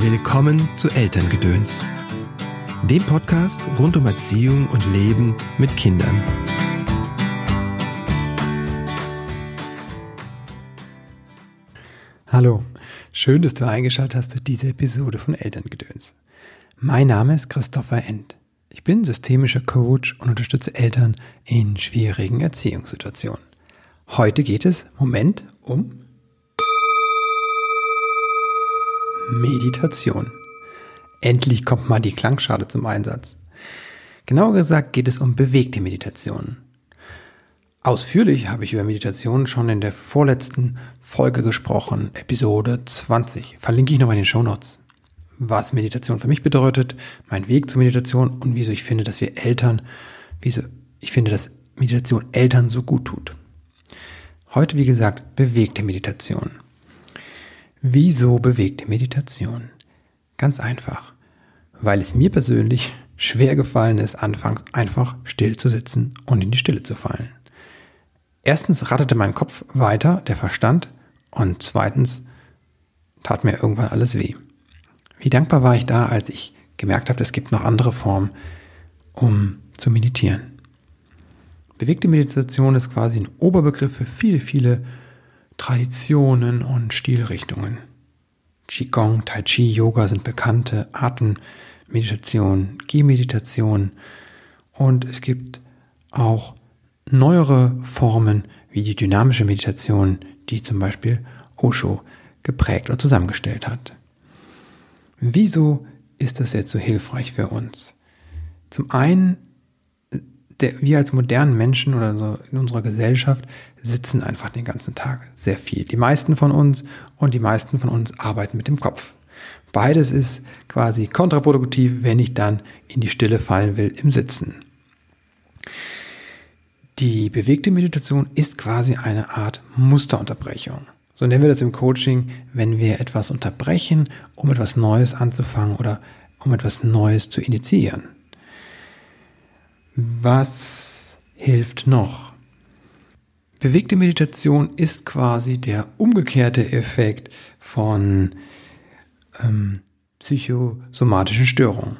Willkommen zu Elterngedöns, dem Podcast rund um Erziehung und Leben mit Kindern. Hallo, schön, dass du eingeschaltet hast zu dieser Episode von Elterngedöns. Mein Name ist Christopher End. Ich bin systemischer Coach und unterstütze Eltern in schwierigen Erziehungssituationen. Heute geht es, Moment, um Meditation. Endlich kommt mal die Klangschale zum Einsatz. Genauer gesagt geht es um bewegte Meditation. Ausführlich habe ich über Meditation schon in der vorletzten Folge gesprochen, Episode 20. Verlinke ich noch in den Show Notes. Was Meditation für mich bedeutet, mein Weg zur Meditation und wieso ich finde, dass wir Eltern, wieso ich finde, dass Meditation Eltern so gut tut. Heute, wie gesagt, bewegte Meditation. Wieso bewegte Meditation? Ganz einfach, weil es mir persönlich schwer gefallen ist, anfangs einfach still zu sitzen und in die Stille zu fallen. Erstens ratterte mein Kopf weiter, der Verstand, und zweitens tat mir irgendwann alles weh. Wie dankbar war ich da, als ich gemerkt habe, es gibt noch andere Formen, um zu meditieren. Bewegte Meditation ist quasi ein Oberbegriff für viele, viele Traditionen und Stilrichtungen. Qigong, Tai Chi, Yoga sind bekannte Atemmeditation, Gehmeditation und es gibt auch neuere Formen wie die dynamische Meditation, die zum Beispiel Osho geprägt oder zusammengestellt hat. Wieso ist das jetzt so hilfreich für uns? Zum einen der, wir als modernen Menschen oder so in unserer Gesellschaft sitzen einfach den ganzen Tag sehr viel. Die meisten von uns und die meisten von uns arbeiten mit dem Kopf. Beides ist quasi kontraproduktiv, wenn ich dann in die Stille fallen will im Sitzen. Die bewegte Meditation ist quasi eine Art Musterunterbrechung. So nennen wir das im Coaching, wenn wir etwas unterbrechen, um etwas Neues anzufangen oder um etwas Neues zu initiieren. Was hilft noch? Bewegte Meditation ist quasi der umgekehrte Effekt von ähm, psychosomatischen Störungen.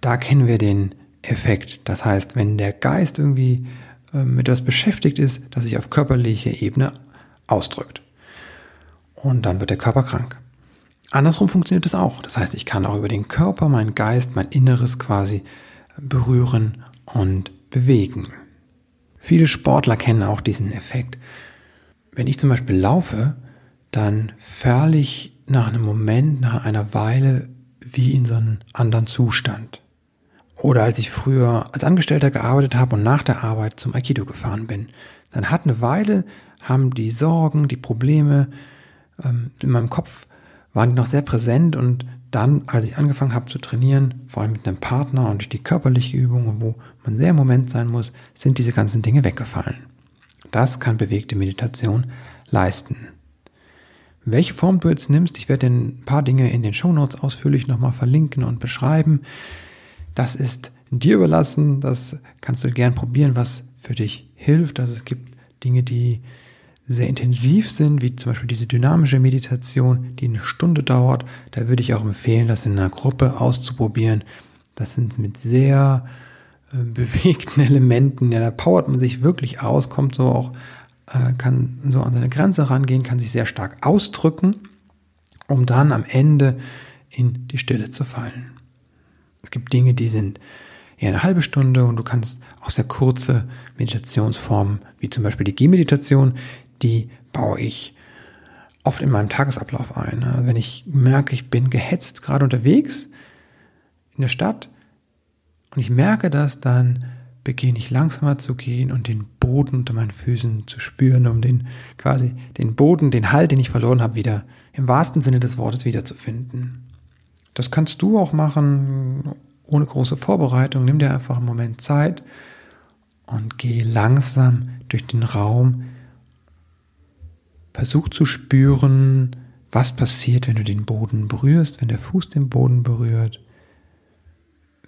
Da kennen wir den Effekt. Das heißt, wenn der Geist irgendwie äh, mit etwas beschäftigt ist, das sich auf körperlicher Ebene ausdrückt. Und dann wird der Körper krank. Andersrum funktioniert es auch. Das heißt, ich kann auch über den Körper, meinen Geist, mein Inneres quasi berühren und bewegen. Viele Sportler kennen auch diesen Effekt. Wenn ich zum Beispiel laufe, dann verle ich nach einem Moment, nach einer Weile wie in so einen anderen Zustand. Oder als ich früher als Angestellter gearbeitet habe und nach der Arbeit zum Aikido gefahren bin, dann hat eine Weile, haben die Sorgen, die Probleme ähm, in meinem Kopf waren noch sehr präsent und dann, als ich angefangen habe zu trainieren, vor allem mit einem Partner und die körperliche Übung, wo man sehr im Moment sein muss, sind diese ganzen Dinge weggefallen. Das kann bewegte Meditation leisten. Welche Form du jetzt nimmst, ich werde ein paar Dinge in den Shownotes ausführlich nochmal verlinken und beschreiben. Das ist dir überlassen, das kannst du gern probieren, was für dich hilft. Also es gibt Dinge, die sehr intensiv sind, wie zum Beispiel diese dynamische Meditation, die eine Stunde dauert, da würde ich auch empfehlen, das in einer Gruppe auszuprobieren. Das sind mit sehr äh, bewegten Elementen, ja, da powert man sich wirklich aus, kommt so auch, äh, kann so an seine Grenze rangehen, kann sich sehr stark ausdrücken, um dann am Ende in die Stille zu fallen. Es gibt Dinge, die sind eher eine halbe Stunde und du kannst auch sehr kurze Meditationsformen, wie zum Beispiel die Gehmeditation, die baue ich oft in meinem Tagesablauf ein. Ne? Wenn ich merke, ich bin gehetzt gerade unterwegs in der Stadt und ich merke das, dann beginne ich langsamer zu gehen und den Boden unter meinen Füßen zu spüren, um den quasi den Boden, den Halt, den ich verloren habe, wieder im wahrsten Sinne des Wortes wiederzufinden. Das kannst du auch machen ohne große Vorbereitung. Nimm dir einfach einen Moment Zeit und geh langsam durch den Raum Versuch zu spüren, was passiert, wenn du den Boden berührst, wenn der Fuß den Boden berührt.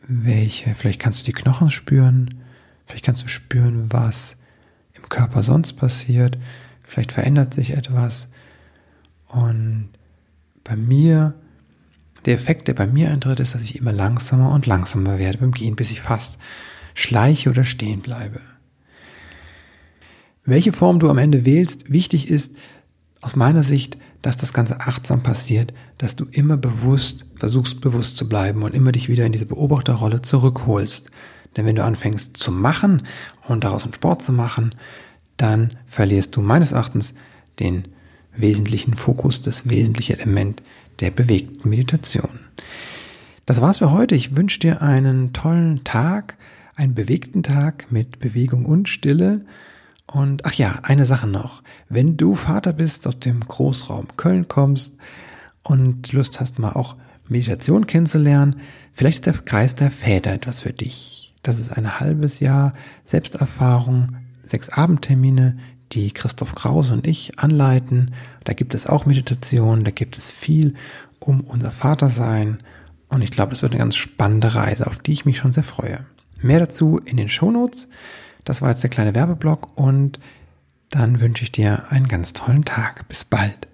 Welche, vielleicht kannst du die Knochen spüren, vielleicht kannst du spüren, was im Körper sonst passiert, vielleicht verändert sich etwas. Und bei mir, der Effekt, der bei mir eintritt, ist, dass ich immer langsamer und langsamer werde beim Gehen, bis ich fast schleiche oder stehen bleibe. Welche Form du am Ende wählst, wichtig ist aus meiner Sicht, dass das Ganze achtsam passiert, dass du immer bewusst versuchst, bewusst zu bleiben und immer dich wieder in diese Beobachterrolle zurückholst. Denn wenn du anfängst zu machen und daraus einen Sport zu machen, dann verlierst du meines Erachtens den wesentlichen Fokus, das wesentliche Element der bewegten Meditation. Das war's für heute. Ich wünsche dir einen tollen Tag, einen bewegten Tag mit Bewegung und Stille. Und ach ja, eine Sache noch. Wenn du Vater bist, aus dem Großraum Köln kommst und Lust hast, mal auch Meditation kennenzulernen, vielleicht ist der Kreis der Väter etwas für dich. Das ist ein halbes Jahr Selbsterfahrung, sechs Abendtermine, die Christoph Krause und ich anleiten. Da gibt es auch Meditation, da gibt es viel um unser Vatersein. Und ich glaube, das wird eine ganz spannende Reise, auf die ich mich schon sehr freue. Mehr dazu in den Shownotes. Das war jetzt der kleine Werbeblock und dann wünsche ich dir einen ganz tollen Tag. Bis bald.